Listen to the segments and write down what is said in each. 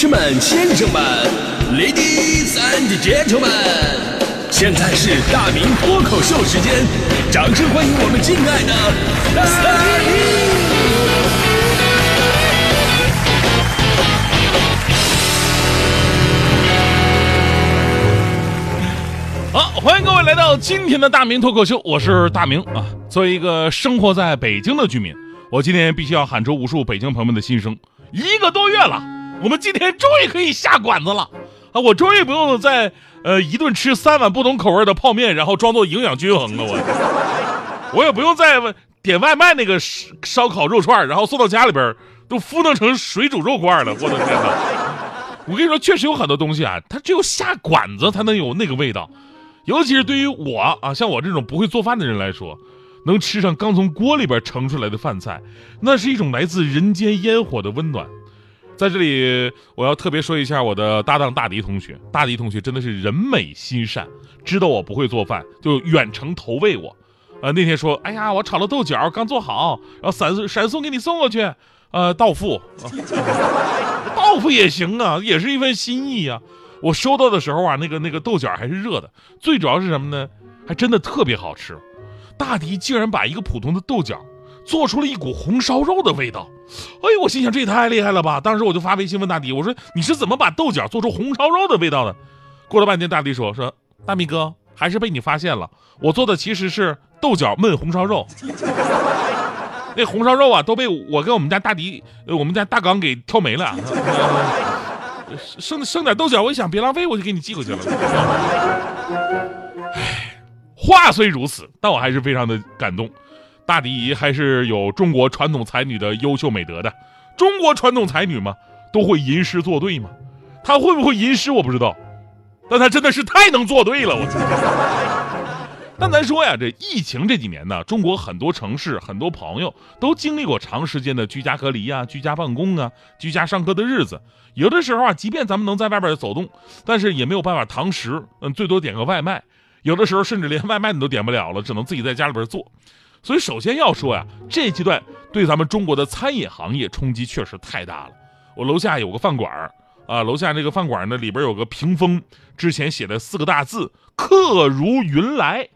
士们、先生们，Ladies and Gentlemen，现在是大明脱口秀时间，掌声欢迎我们敬爱的大明！好，欢迎各位来到今天的大明脱口秀，我是大明啊。作为一个生活在北京的居民，我今天必须要喊出无数北京朋友们的心声。一个多月了，我们今天终于可以下馆子了啊！我终于不用再呃一顿吃三碗不同口味的泡面，然后装作营养均衡了。我我也不用再点外卖那个烧烤肉串，然后送到家里边都敷弄成水煮肉块了。我的天哪！我跟你说，确实有很多东西啊，它只有下馆子才能有那个味道。尤其是对于我啊，像我这种不会做饭的人来说，能吃上刚从锅里边盛出来的饭菜，那是一种来自人间烟火的温暖。在这里，我要特别说一下我的搭档大迪同学。大迪同学真的是人美心善，知道我不会做饭，就远程投喂我。呃，那天说，哎呀，我炒了豆角，刚做好，然后闪闪送给你送过去。呃，到付，到付也行啊，也是一份心意呀。我收到的时候啊，那个那个豆角还是热的，最主要是什么呢？还真的特别好吃。大迪竟然把一个普通的豆角做出了一股红烧肉的味道，哎呦，我心想这也太厉害了吧！当时我就发微信问大迪，我说你是怎么把豆角做出红烧肉的味道的？过了半天，大迪说说大米哥还是被你发现了，我做的其实是豆角焖红烧肉。那红烧肉啊都被我跟我们家大迪，我们家大刚给挑没了。剩剩点豆角，我一想别浪费，我就给你寄过去了。唉，话虽如此，但我还是非常的感动。大迪还是有中国传统才女的优秀美德的。中国传统才女嘛，都会吟诗作对嘛。她会不会吟诗我不知道，但她真的是太能作对了，我。但咱说呀，这疫情这几年呢，中国很多城市、很多朋友都经历过长时间的居家隔离啊、居家办公啊、居家上课的日子。有的时候啊，即便咱们能在外边走动，但是也没有办法堂食，嗯，最多点个外卖。有的时候甚至连外卖你都点不了了，只能自己在家里边做。所以首先要说呀，这阶段对咱们中国的餐饮行业冲击确实太大了。我楼下有个饭馆啊，楼下那个饭馆呢里边有个屏风，之前写的四个大字“客如云来”。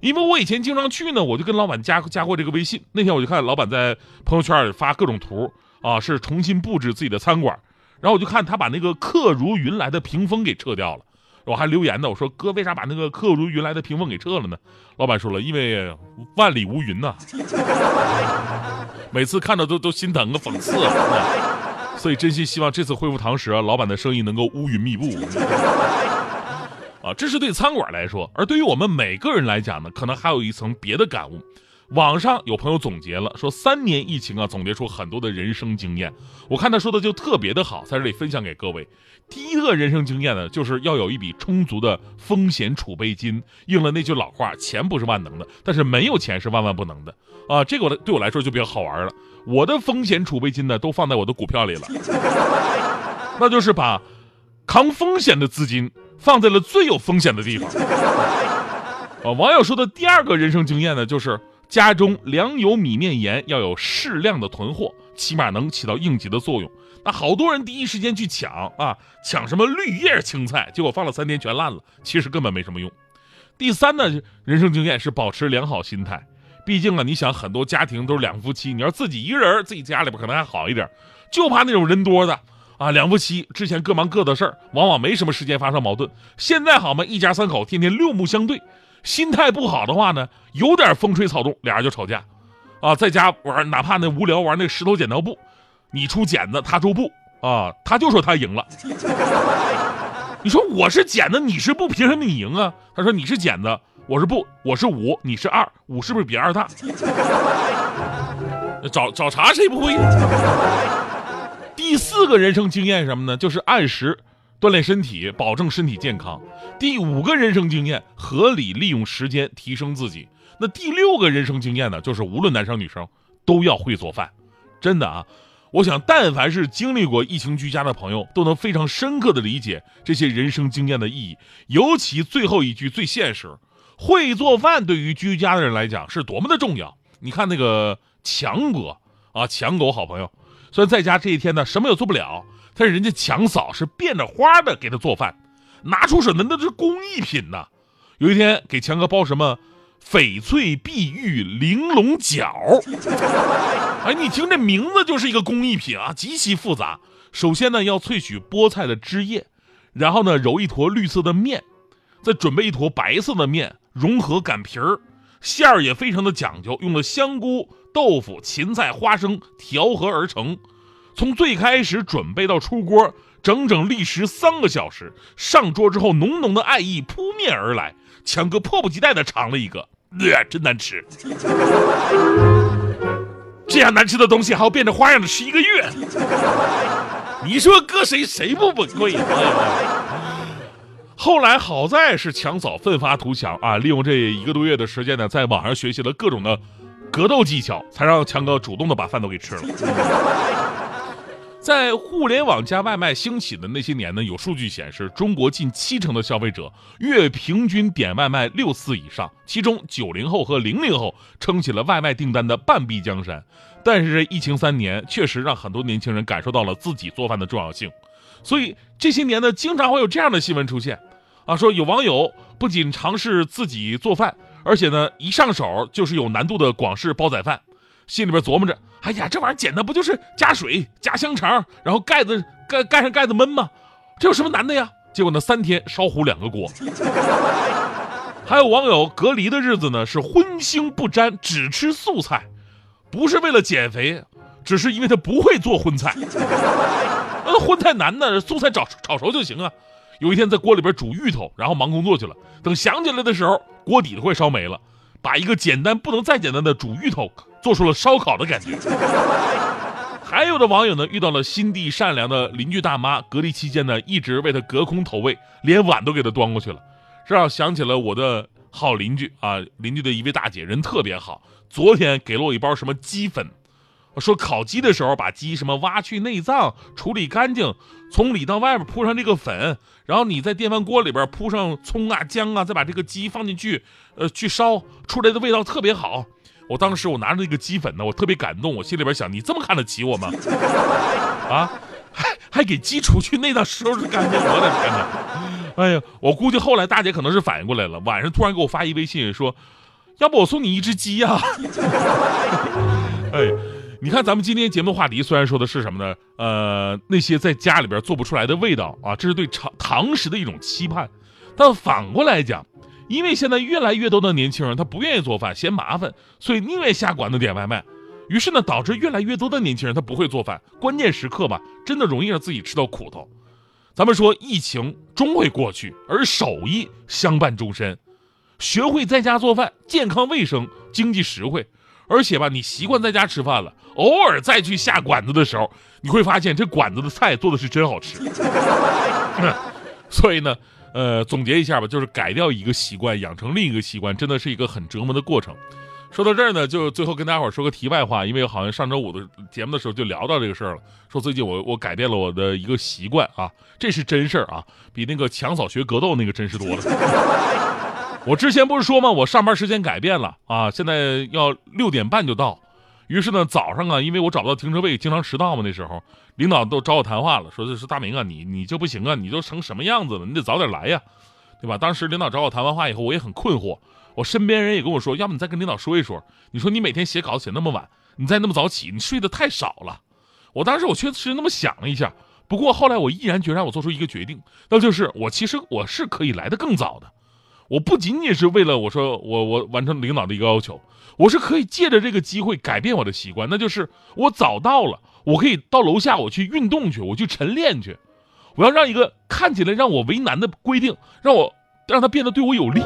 因为我以前经常去呢，我就跟老板加加过这个微信。那天我就看老板在朋友圈里发各种图啊，是重新布置自己的餐馆。然后我就看他把那个“客如云来”的屏风给撤掉了。我还留言呢，我说哥，为啥把那个“客如云来”的屏风给撤了呢？老板说了，因为万里无云呐。每次看到都都心疼啊，讽刺啊。所以真心希望这次恢复堂食，老板的生意能够乌云密布。啊，这是对餐馆来说，而对于我们每个人来讲呢，可能还有一层别的感悟。网上有朋友总结了，说三年疫情啊，总结出很多的人生经验。我看他说的就特别的好，在这里分享给各位。第一个人生经验呢，就是要有一笔充足的风险储备金。应了那句老话，钱不是万能的，但是没有钱是万万不能的啊。这个我对我来说就比较好玩了。我的风险储备金呢，都放在我的股票里了，那就是把扛风险的资金。放在了最有风险的地方。啊，网友说的第二个人生经验呢，就是家中粮油米面盐要有适量的囤货，起码能起到应急的作用。那好多人第一时间去抢啊，抢什么绿叶青菜，结果放了三天全烂了，其实根本没什么用。第三呢，人生经验是保持良好心态，毕竟啊，你想很多家庭都是两夫妻，你要自己一个人，自己家里边可能还好一点，就怕那种人多的。啊，两夫妻之前各忙各的事儿，往往没什么时间发生矛盾。现在好嘛，一家三口天天六目相对，心态不好的话呢，有点风吹草动，俩人就吵架。啊，在家玩，哪怕那无聊玩那石头剪刀布，你出剪子，他出布，啊，他就说他赢了。你说我是剪子，你是布，凭什么你赢啊？他说你是剪子，我是布，我是五，你是二，五是不是比二大？找找茬谁不会？第四个人生经验什么呢？就是按时锻炼身体，保证身体健康。第五个人生经验，合理利用时间提升自己。那第六个人生经验呢？就是无论男生女生都要会做饭。真的啊，我想但凡是经历过疫情居家的朋友，都能非常深刻的理解这些人生经验的意义。尤其最后一句最现实，会做饭对于居家的人来讲是多么的重要。你看那个强哥啊，强狗好朋友。虽然在家这一天呢，什么也做不了。但是人家强嫂是变着花的给他做饭，拿出手的那是工艺品呐。有一天给强哥包什么翡翠碧玉玲珑饺，哎，你听这名字就是一个工艺品啊，极其复杂。首先呢要萃取菠菜的汁液，然后呢揉一坨绿色的面，再准备一坨白色的面，融合擀皮儿，馅儿也非常的讲究，用了香菇、豆腐、芹菜、花生调和而成。从最开始准备到出锅，整整历时三个小时。上桌之后，浓浓的爱意扑面而来。强哥迫不及待地尝了一个，呃，真难吃。这样难吃的东西还要变着花样的吃一个月，你说搁谁谁不崩溃？后来好在是强嫂奋发图强啊，利用这一个多月的时间呢，在网上学习了各种的格斗技巧，才让强哥主动的把饭都给吃了。在互联网加外卖兴起的那些年呢，有数据显示，中国近七成的消费者月平均点外卖六次以上，其中九零后和零零后撑起了外卖订单的半壁江山。但是这疫情三年，确实让很多年轻人感受到了自己做饭的重要性，所以这些年呢，经常会有这样的新闻出现，啊，说有网友不仅尝试自己做饭，而且呢，一上手就是有难度的广式煲仔饭。心里边琢磨着，哎呀，这玩意儿简单，不就是加水、加香肠，然后盖子盖盖上盖子焖吗？这有什么难的呀？结果呢，三天烧糊两个锅。还有网友隔离的日子呢，是荤腥不沾，只吃素菜，不是为了减肥，只是因为他不会做荤菜。那荤菜难呢，素菜炒炒熟就行啊。有一天在锅里边煮芋头，然后忙工作去了，等想起来的时候，锅底都快烧没了。把一个简单不能再简单的煮芋头做出了烧烤的感觉。还有的网友呢遇到了心地善良的邻居大妈，隔离期间呢一直为他隔空投喂，连碗都给他端过去了，这让想起了我的好邻居啊，邻居的一位大姐人特别好，昨天给了我一包什么鸡粉。说烤鸡的时候，把鸡什么挖去内脏，处理干净，从里到外边铺上这个粉，然后你在电饭锅里边铺上葱啊姜啊，再把这个鸡放进去，呃，去烧出来的味道特别好。我当时我拿着那个鸡粉呢，我特别感动，我心里边想，你这么看得起我吗？啊，还还给鸡除去内脏收拾干净，我的天哪！哎呀，我估计后来大姐可能是反应过来了，晚上突然给我发一微信说，要不我送你一只鸡呀？哎。你看，咱们今天节目话题虽然说的是什么呢？呃，那些在家里边做不出来的味道啊，这是对常堂食的一种期盼。但反过来讲，因为现在越来越多的年轻人他不愿意做饭，嫌麻烦，所以宁愿下馆子点外卖。于是呢，导致越来越多的年轻人他不会做饭，关键时刻吧，真的容易让自己吃到苦头。咱们说，疫情终会过去，而手艺相伴终身。学会在家做饭，健康卫生，经济实惠。而且吧，你习惯在家吃饭了，偶尔再去下馆子的时候，你会发现这馆子的菜做的是真好吃。所以呢，呃，总结一下吧，就是改掉一个习惯，养成另一个习惯，真的是一个很折磨的过程。说到这儿呢，就最后跟大家伙说个题外话，因为好像上周五的节目的时候就聊到这个事儿了，说最近我我改变了我的一个习惯啊，这是真事儿啊，比那个强嫂学格斗那个真实多了。我之前不是说吗？我上班时间改变了啊，现在要六点半就到。于是呢，早上啊，因为我找不到停车位，经常迟到嘛。那时候领导都找我谈话了，说这是大明啊，你你就不行啊，你都成什么样子了？你得早点来呀，对吧？当时领导找我谈完话以后，我也很困惑。我身边人也跟我说，要不你再跟领导说一说。你说你每天写稿子写那么晚，你再那么早起，你睡得太少了。我当时我确实那么想了一下，不过后来我毅然决然，我做出一个决定，那就是我其实我是可以来得更早的。我不仅仅是为了我说我我完成领导的一个要求，我是可以借着这个机会改变我的习惯，那就是我早到了，我可以到楼下我去运动去，我去晨练去，我要让一个看起来让我为难的规定，让我让它变得对我有利。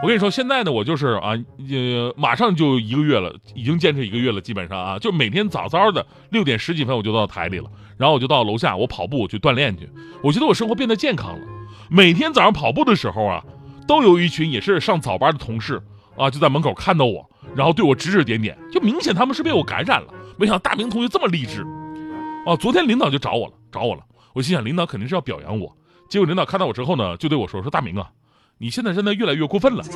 我跟你说，现在呢，我就是啊，呃，马上就一个月了，已经坚持一个月了，基本上啊，就每天早早的六点十几分我就到台里了，然后我就到楼下我跑步我去锻炼去，我觉得我生活变得健康了。每天早上跑步的时候啊。都有一群也是上早班的同事啊，就在门口看到我，然后对我指指点点，就明显他们是被我感染了。没想到大明同学这么励志，啊，昨天领导就找我了，找我了。我心想，领导肯定是要表扬我。结果领导看到我之后呢，就对我说：“说大明啊，你现在真的越来越过分了。”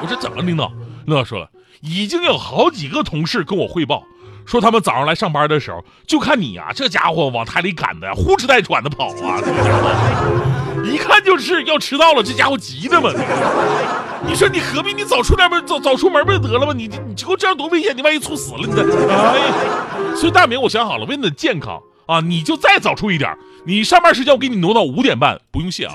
我说：“怎么，领导？”领导说了，已经有好几个同事跟我汇报，说他们早上来上班的时候，就看你呀，这家伙往台里赶的呼哧带喘的跑啊，这家伙一看就是要迟到了，这家伙急的嘛。你说你何必你早出点门，早早出门不就得了吗？你你这这样多危险，你万一猝死了，你这哎呀！所以大明，我想好了，为了你的健康啊，你就再早出一点，你上班时间我给你挪到五点半，不用谢啊。